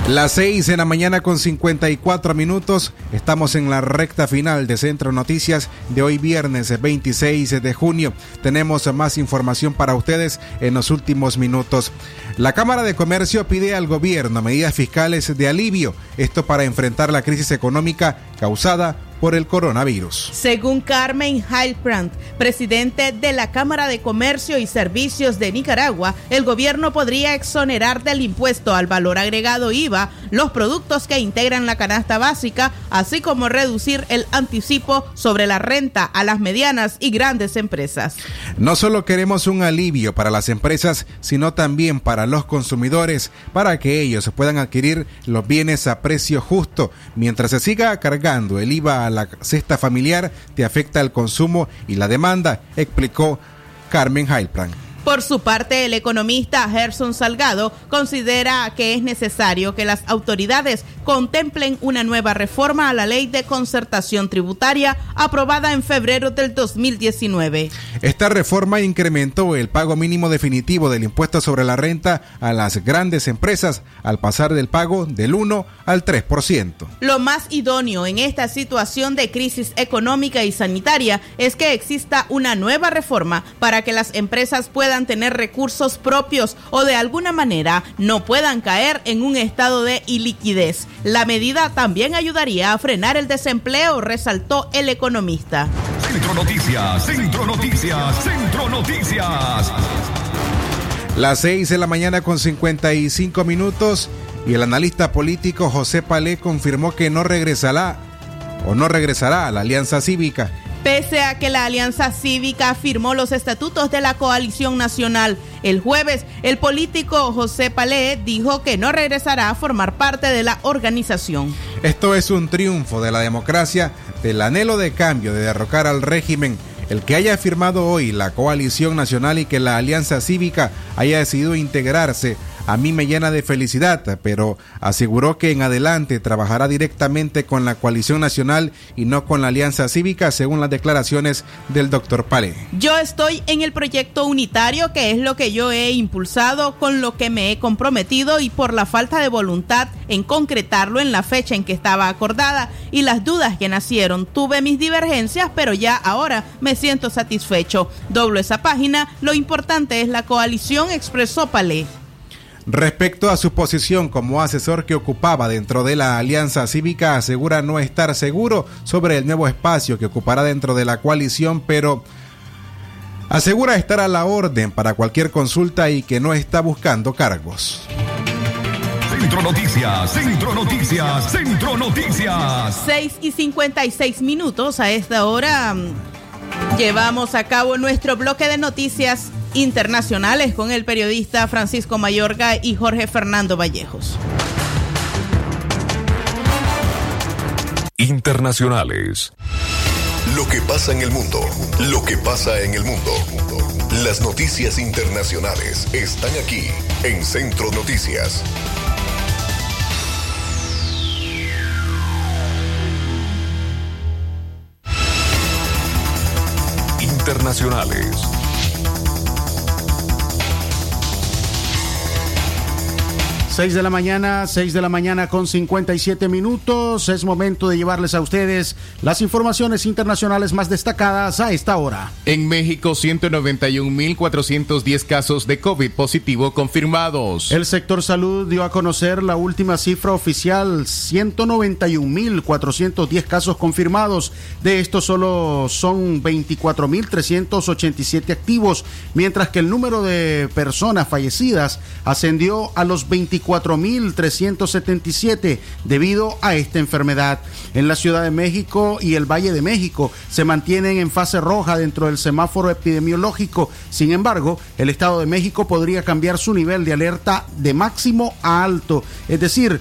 Las 6 de la mañana con 54 minutos. Estamos en la recta final de Centro Noticias de hoy viernes 26 de junio. Tenemos más información para ustedes en los últimos minutos. La Cámara de Comercio pide al gobierno medidas fiscales de alivio, esto para enfrentar la crisis económica causada por el coronavirus. Según Carmen Heilbrand, presidente de la Cámara de Comercio y Servicios de Nicaragua, el gobierno podría exonerar del impuesto al valor agregado IVA los productos que integran la canasta básica, así como reducir el anticipo sobre la renta a las medianas y grandes empresas. No solo queremos un alivio para las empresas, sino también para los consumidores, para que ellos puedan adquirir los bienes a precio justo, mientras se siga cargando el IVA a la cesta familiar te afecta el consumo y la demanda, explicó Carmen Heilplan. Por su parte, el economista Gerson Salgado considera que es necesario que las autoridades contemplen una nueva reforma a la ley de concertación tributaria aprobada en febrero del 2019. Esta reforma incrementó el pago mínimo definitivo del impuesto sobre la renta a las grandes empresas al pasar del pago del 1 al 3%. Lo más idóneo en esta situación de crisis económica y sanitaria es que exista una nueva reforma para que las empresas puedan tener recursos propios o de alguna manera no puedan caer en un estado de iliquidez. La medida también ayudaría a frenar el desempleo, resaltó el economista. Centro Noticias, Centro Noticias, Centro Noticias. Las 6 de la mañana con 55 minutos y el analista político José Palé confirmó que no regresará o no regresará a la Alianza Cívica. Pese a que la Alianza Cívica firmó los estatutos de la coalición nacional, el jueves el político José Palé dijo que no regresará a formar parte de la organización. Esto es un triunfo de la democracia, del anhelo de cambio, de derrocar al régimen. El que haya firmado hoy la coalición nacional y que la Alianza Cívica haya decidido integrarse a mí me llena de felicidad, pero aseguró que en adelante trabajará directamente con la coalición nacional y no con la alianza cívica, según las declaraciones del doctor Pale. Yo estoy en el proyecto unitario, que es lo que yo he impulsado, con lo que me he comprometido y por la falta de voluntad en concretarlo en la fecha en que estaba acordada y las dudas que nacieron. Tuve mis divergencias, pero ya ahora me siento satisfecho. Doblo esa página, lo importante es la coalición, expresó Palé. Respecto a su posición como asesor que ocupaba dentro de la Alianza Cívica, asegura no estar seguro sobre el nuevo espacio que ocupará dentro de la coalición, pero asegura estar a la orden para cualquier consulta y que no está buscando cargos. Centro Noticias, Centro Noticias, Centro Noticias. 6 y 56 minutos a esta hora. mm, Llevamos a cabo nuestro bloque de noticias internacionales con el periodista Francisco Mayorga y Jorge Fernando Vallejos. Internacionales. Lo que pasa en el mundo, lo que pasa en el mundo. Las noticias internacionales están aquí en Centro Noticias. Internacionales. Seis de la mañana, 6 de la mañana con 57 minutos. Es momento de llevarles a ustedes las informaciones internacionales más destacadas a esta hora. En México, 191.410 casos de COVID positivo confirmados. El sector salud dio a conocer la última cifra oficial, 191.410 casos confirmados. De estos solo son 24.387 activos, mientras que el número de personas fallecidas ascendió a los 24.377 debido a esta enfermedad. En la Ciudad de México y el Valle de México se mantienen en fase roja dentro del semáforo epidemiológico. Sin embargo, el Estado de México podría cambiar su nivel de alerta de máximo a alto, es decir,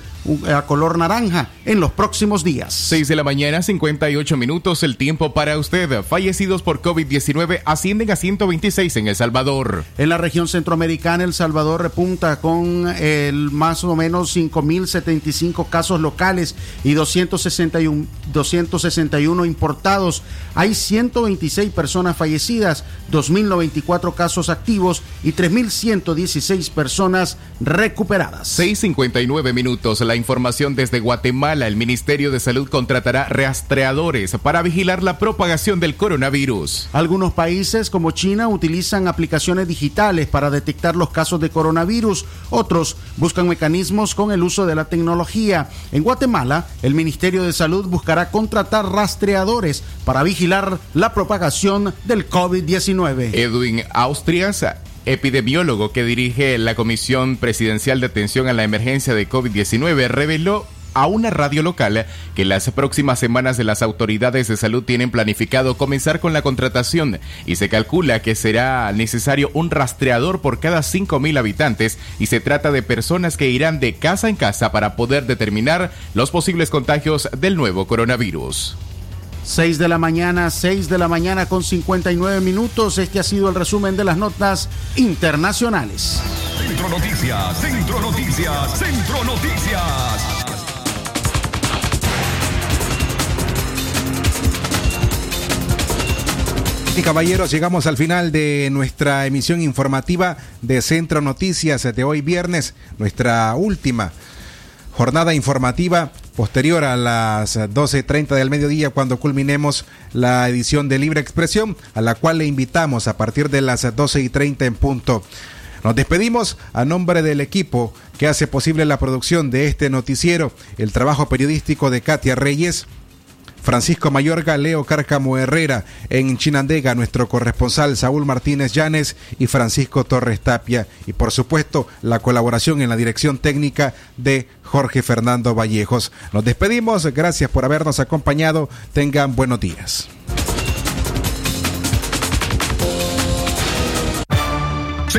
a color naranja en los próximos días. 6 de la mañana, 58 minutos, el tiempo para usted. Fallecidos por COVID-19 ascienden a 126 en El Salvador. En la región centroamericana, El Salvador repunta con el más o menos 5.075 casos locales y 261, 261 importados. Hay 126 personas fallecidas, 2.094 casos activos y 3.116 personas recuperadas. 6.59 minutos, la información desde Guatemala. El Ministerio de Salud contratará rastreadores para vigilar la propagación del coronavirus. Algunos países como China utilizan aplicaciones digitales para detectar los casos de coronavirus. Otros buscan mecanismos con el uso de la tecnología. En Guatemala, el Ministerio de Salud buscará contratar rastreadores para vigilar la propagación del COVID-19. Edwin Austrias epidemiólogo que dirige la Comisión Presidencial de Atención a la Emergencia de COVID-19, reveló a una radio local que las próximas semanas las autoridades de salud tienen planificado comenzar con la contratación y se calcula que será necesario un rastreador por cada 5.000 habitantes y se trata de personas que irán de casa en casa para poder determinar los posibles contagios del nuevo coronavirus. 6 de la mañana, 6 de la mañana con 59 minutos. Este ha sido el resumen de las notas internacionales. Centro Noticias, Centro Noticias, Centro Noticias. Y caballeros, llegamos al final de nuestra emisión informativa de Centro Noticias de hoy viernes, nuestra última jornada informativa posterior a las 12.30 del mediodía cuando culminemos la edición de Libre Expresión, a la cual le invitamos a partir de las 12.30 en punto. Nos despedimos a nombre del equipo que hace posible la producción de este noticiero, el trabajo periodístico de Katia Reyes, Francisco Mayorga, Leo Cárcamo Herrera, en Chinandega, nuestro corresponsal Saúl Martínez Llanes y Francisco Torres Tapia. Y por supuesto, la colaboración en la dirección técnica de Jorge Fernando Vallejos. Nos despedimos, gracias por habernos acompañado. Tengan buenos días.